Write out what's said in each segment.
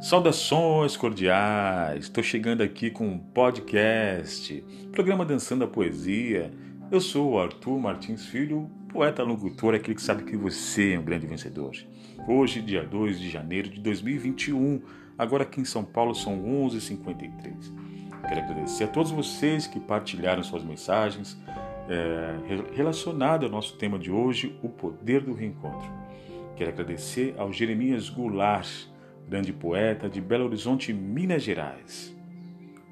Saudações cordiais! Estou chegando aqui com um podcast, programa Dançando a Poesia. Eu sou o Arthur Martins Filho, poeta locutor, aquele que sabe que você é um grande vencedor. Hoje, dia 2 de janeiro de 2021, agora aqui em São Paulo são 11h53. Quero agradecer a todos vocês que partilharam suas mensagens é, relacionadas ao nosso tema de hoje, o poder do reencontro. Quero agradecer ao Jeremias Goulart, grande poeta de Belo Horizonte, Minas Gerais.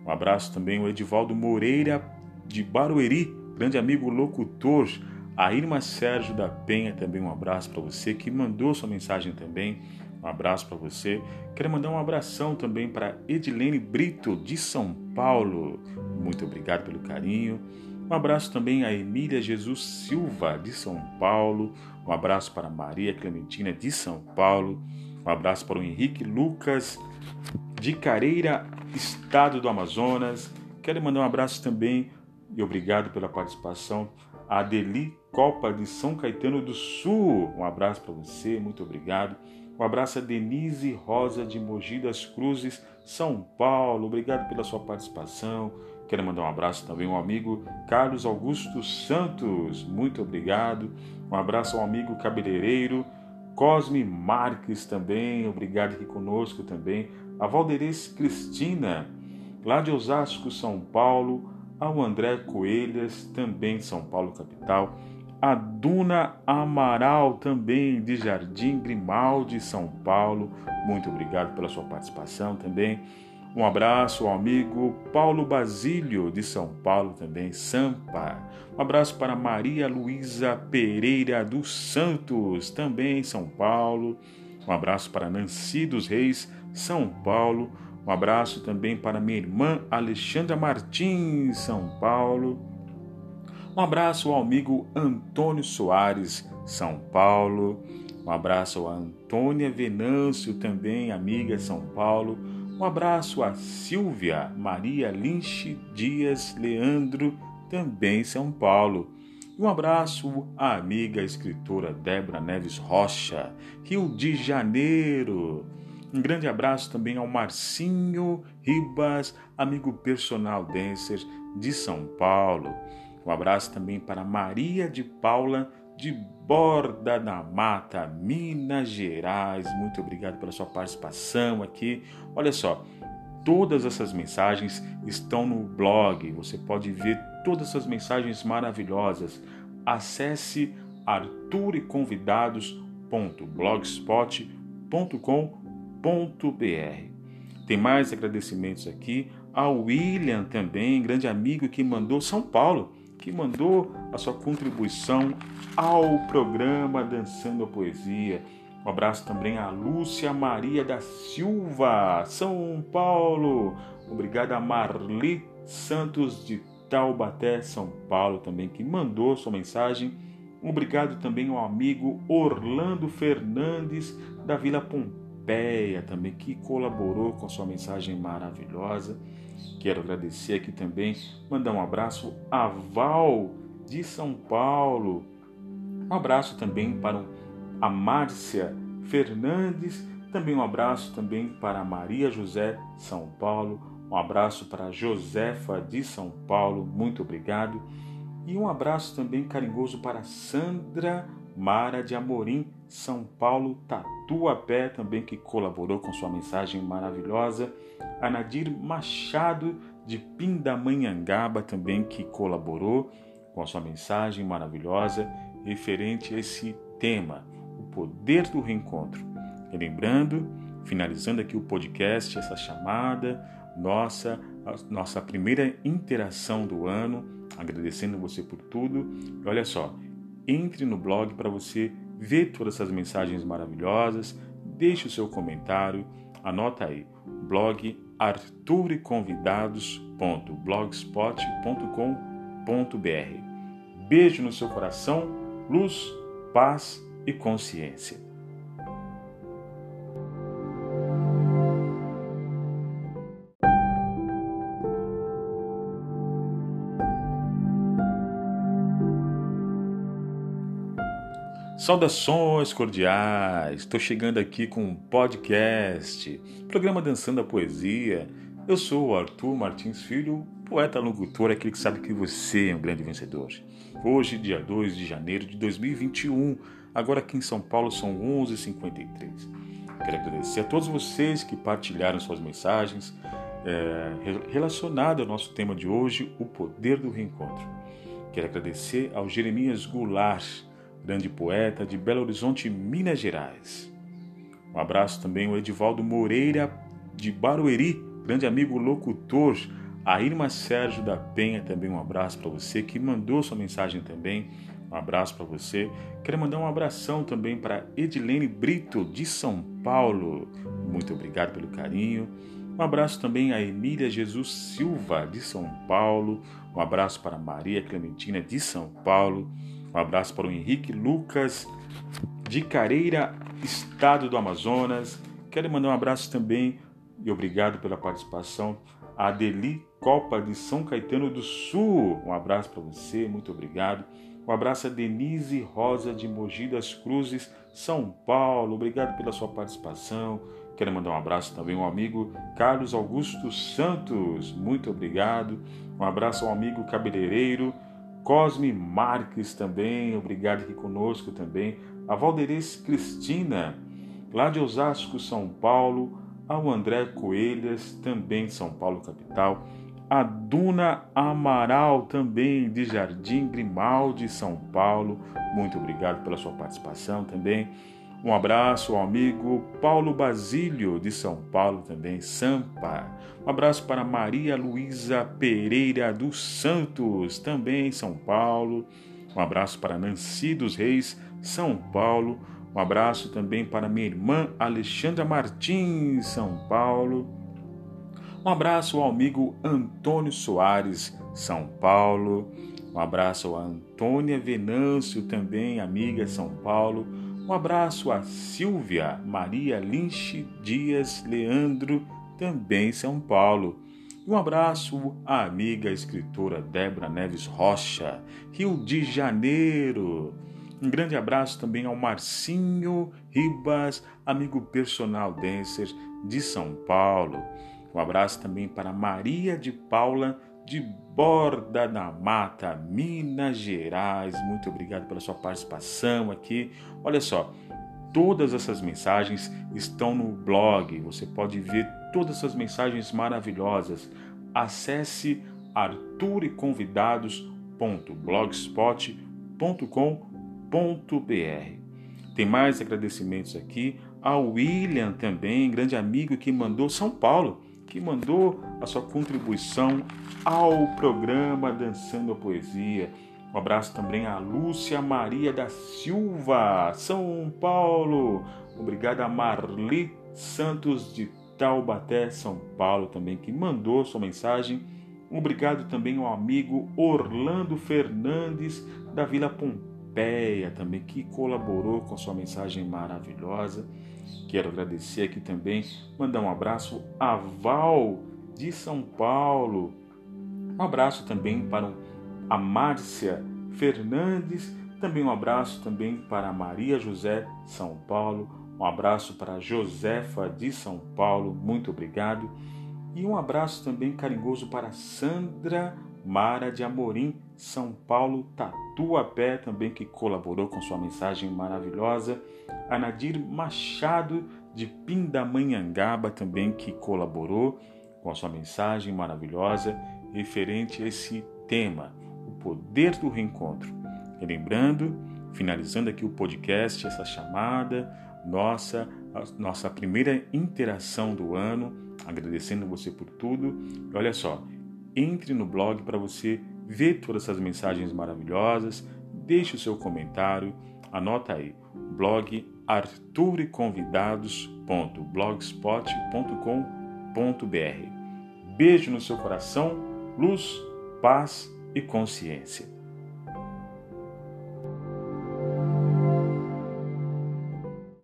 Um abraço também ao Edivaldo Moreira de Barueri, grande amigo locutor. A Irma Sérgio da Penha, também um abraço para você, que mandou sua mensagem também. Um abraço para você. Quero mandar um abração também para Edilene Brito, de São Paulo. Muito obrigado pelo carinho. Um abraço também a Emília Jesus Silva, de São Paulo. Um abraço para Maria Clementina, de São Paulo. Um abraço para o Henrique Lucas, de Careira, estado do Amazonas. Quero mandar um abraço também e obrigado pela participação a Adeli Copa, de São Caetano do Sul. Um abraço para você, muito obrigado. Um abraço a Denise Rosa, de Mogi das Cruzes, São Paulo. Obrigado pela sua participação. Quero mandar um abraço também ao amigo Carlos Augusto Santos. Muito obrigado. Um abraço ao amigo cabeleireiro Cosme Marques também, obrigado aqui conosco também. A Valderez Cristina, lá de Osasco, São Paulo. Ao André Coelhas, também São Paulo, capital. A Duna Amaral, também de Jardim Grimaldi, São Paulo. Muito obrigado pela sua participação também. Um abraço ao amigo Paulo Basílio, de São Paulo também, Sampa. Um abraço para Maria Luísa Pereira dos Santos, também São Paulo. Um abraço para Nancy dos Reis, São Paulo. Um abraço também para minha irmã Alexandra Martins, São Paulo. Um abraço ao amigo Antônio Soares, São Paulo. Um abraço a Antônia Venâncio, também amiga São Paulo. Um abraço a Silvia Maria Lynch Dias Leandro, também São Paulo. Um abraço à amiga escritora Débora Neves Rocha, Rio de Janeiro. Um grande abraço também ao Marcinho Ribas, amigo personal dancer de São Paulo. Um abraço também para Maria de Paula de Borda da Mata, Minas Gerais. Muito obrigado pela sua participação aqui. Olha só, todas essas mensagens estão no blog. Você pode ver todas essas mensagens maravilhosas. Acesse arturiconvidados.blogspot.com.br. Tem mais agradecimentos aqui ao William também, grande amigo que mandou São Paulo que mandou a sua contribuição ao programa Dançando a Poesia. Um abraço também a Lúcia Maria da Silva, São Paulo. Obrigado a Marli Santos de Taubaté, São Paulo, também, que mandou sua mensagem. Obrigado também ao amigo Orlando Fernandes, da Vila Pompeia, também, que colaborou com sua mensagem maravilhosa. Quero agradecer aqui também, mandar um abraço a Val de São Paulo. Um abraço também para a Márcia Fernandes, também um abraço também para Maria José São Paulo, um abraço para Josefa de São Paulo, muito obrigado. E um abraço também carinhoso para Sandra Mara de Amorim, São Paulo, Tatuapé, também que colaborou com sua mensagem maravilhosa. A Nadir Machado, de Pindamonhangaba, também que colaborou com a sua mensagem maravilhosa referente a esse tema, o poder do reencontro. E lembrando, finalizando aqui o podcast, essa chamada, nossa, nossa primeira interação do ano, agradecendo você por tudo. E olha só, entre no blog para você ver todas essas mensagens maravilhosas, deixe o seu comentário, anota aí, blog artureconvidados.blogspot.com.br. Beijo no seu coração, luz, paz e consciência. Saudações cordiais! Estou chegando aqui com um podcast, programa Dançando a Poesia. Eu sou o Arthur Martins Filho, poeta locutor, aquele que sabe que você é um grande vencedor. Hoje, dia 2 de janeiro de 2021, agora aqui em São Paulo são 11h53. Quero agradecer a todos vocês que partilharam suas mensagens é, relacionadas ao nosso tema de hoje, o poder do reencontro. Quero agradecer ao Jeremias Goulart, grande poeta de Belo Horizonte, Minas Gerais. Um abraço também ao Edivaldo Moreira de Barueri, grande amigo locutor. A Irma Sérgio da Penha, também um abraço para você, que mandou sua mensagem também. Um abraço para você. Quero mandar um abração também para Edilene Brito, de São Paulo. Muito obrigado pelo carinho. Um abraço também a Emília Jesus Silva, de São Paulo. Um abraço para Maria Clementina, de São Paulo. Um abraço para o Henrique Lucas, de Careira, estado do Amazonas. Quero mandar um abraço também e obrigado pela participação Adeli Copa de São Caetano do Sul. Um abraço para você, muito obrigado. Um abraço a Denise Rosa de Mogi das Cruzes, São Paulo. Obrigado pela sua participação. Quero mandar um abraço também ao amigo Carlos Augusto Santos. Muito obrigado. Um abraço ao amigo cabeleireiro Cosme Marques também, obrigado aqui conosco também. A Valderez Cristina, lá de Osasco, São Paulo. Ao André Coelhas, também São Paulo, capital. A Duna Amaral, também de Jardim Grimaldi, São Paulo. Muito obrigado pela sua participação também. Um abraço ao amigo Paulo Basílio, de São Paulo também, Sampa. Um abraço para Maria Luísa Pereira dos Santos, também São Paulo. Um abraço para Nancy dos Reis, São Paulo. Um abraço também para minha irmã Alexandra Martins, São Paulo. Um abraço ao amigo Antônio Soares, São Paulo. Um abraço a Antônia Venâncio, também amiga São Paulo. Um abraço a Silvia Maria Lynch Dias Leandro, também São Paulo. Um abraço à amiga escritora Débora Neves Rocha, Rio de Janeiro. Um grande abraço também ao Marcinho Ribas, amigo personal dancer de São Paulo. Um abraço também para Maria de Paula de Borda da Mata, Minas Gerais. Muito obrigado pela sua participação aqui. Olha só, todas essas mensagens estão no blog. Você pode ver todas essas mensagens maravilhosas. Acesse Tem mais agradecimentos aqui ao William também, grande amigo que mandou São Paulo que mandou a sua contribuição ao programa Dançando a Poesia. Um abraço também a Lúcia Maria da Silva, São Paulo. Obrigado a Marli Santos de Taubaté, São Paulo, também, que mandou sua mensagem. Obrigado também ao amigo Orlando Fernandes, da Vila Pompeia, também, que colaborou com sua mensagem maravilhosa. Quero agradecer aqui também, mandar um abraço a Val de São Paulo. Um abraço também para a Márcia Fernandes, também um abraço também para Maria José São Paulo, um abraço para Josefa de São Paulo, muito obrigado. E um abraço também carinhoso para Sandra Mara de Amorim, São Paulo, Tatuapé, também que colaborou com sua mensagem maravilhosa. A Nadir Machado, de Pindamonhangaba, também que colaborou com a sua mensagem maravilhosa referente a esse tema, o poder do reencontro. E lembrando, finalizando aqui o podcast, essa chamada, nossa, nossa primeira interação do ano, agradecendo você por tudo. E olha só, entre no blog para você ver todas essas mensagens maravilhosas, deixe o seu comentário, anota aí, blog artureconvidados.blogspot.com.br. Beijo no seu coração, luz, paz e consciência.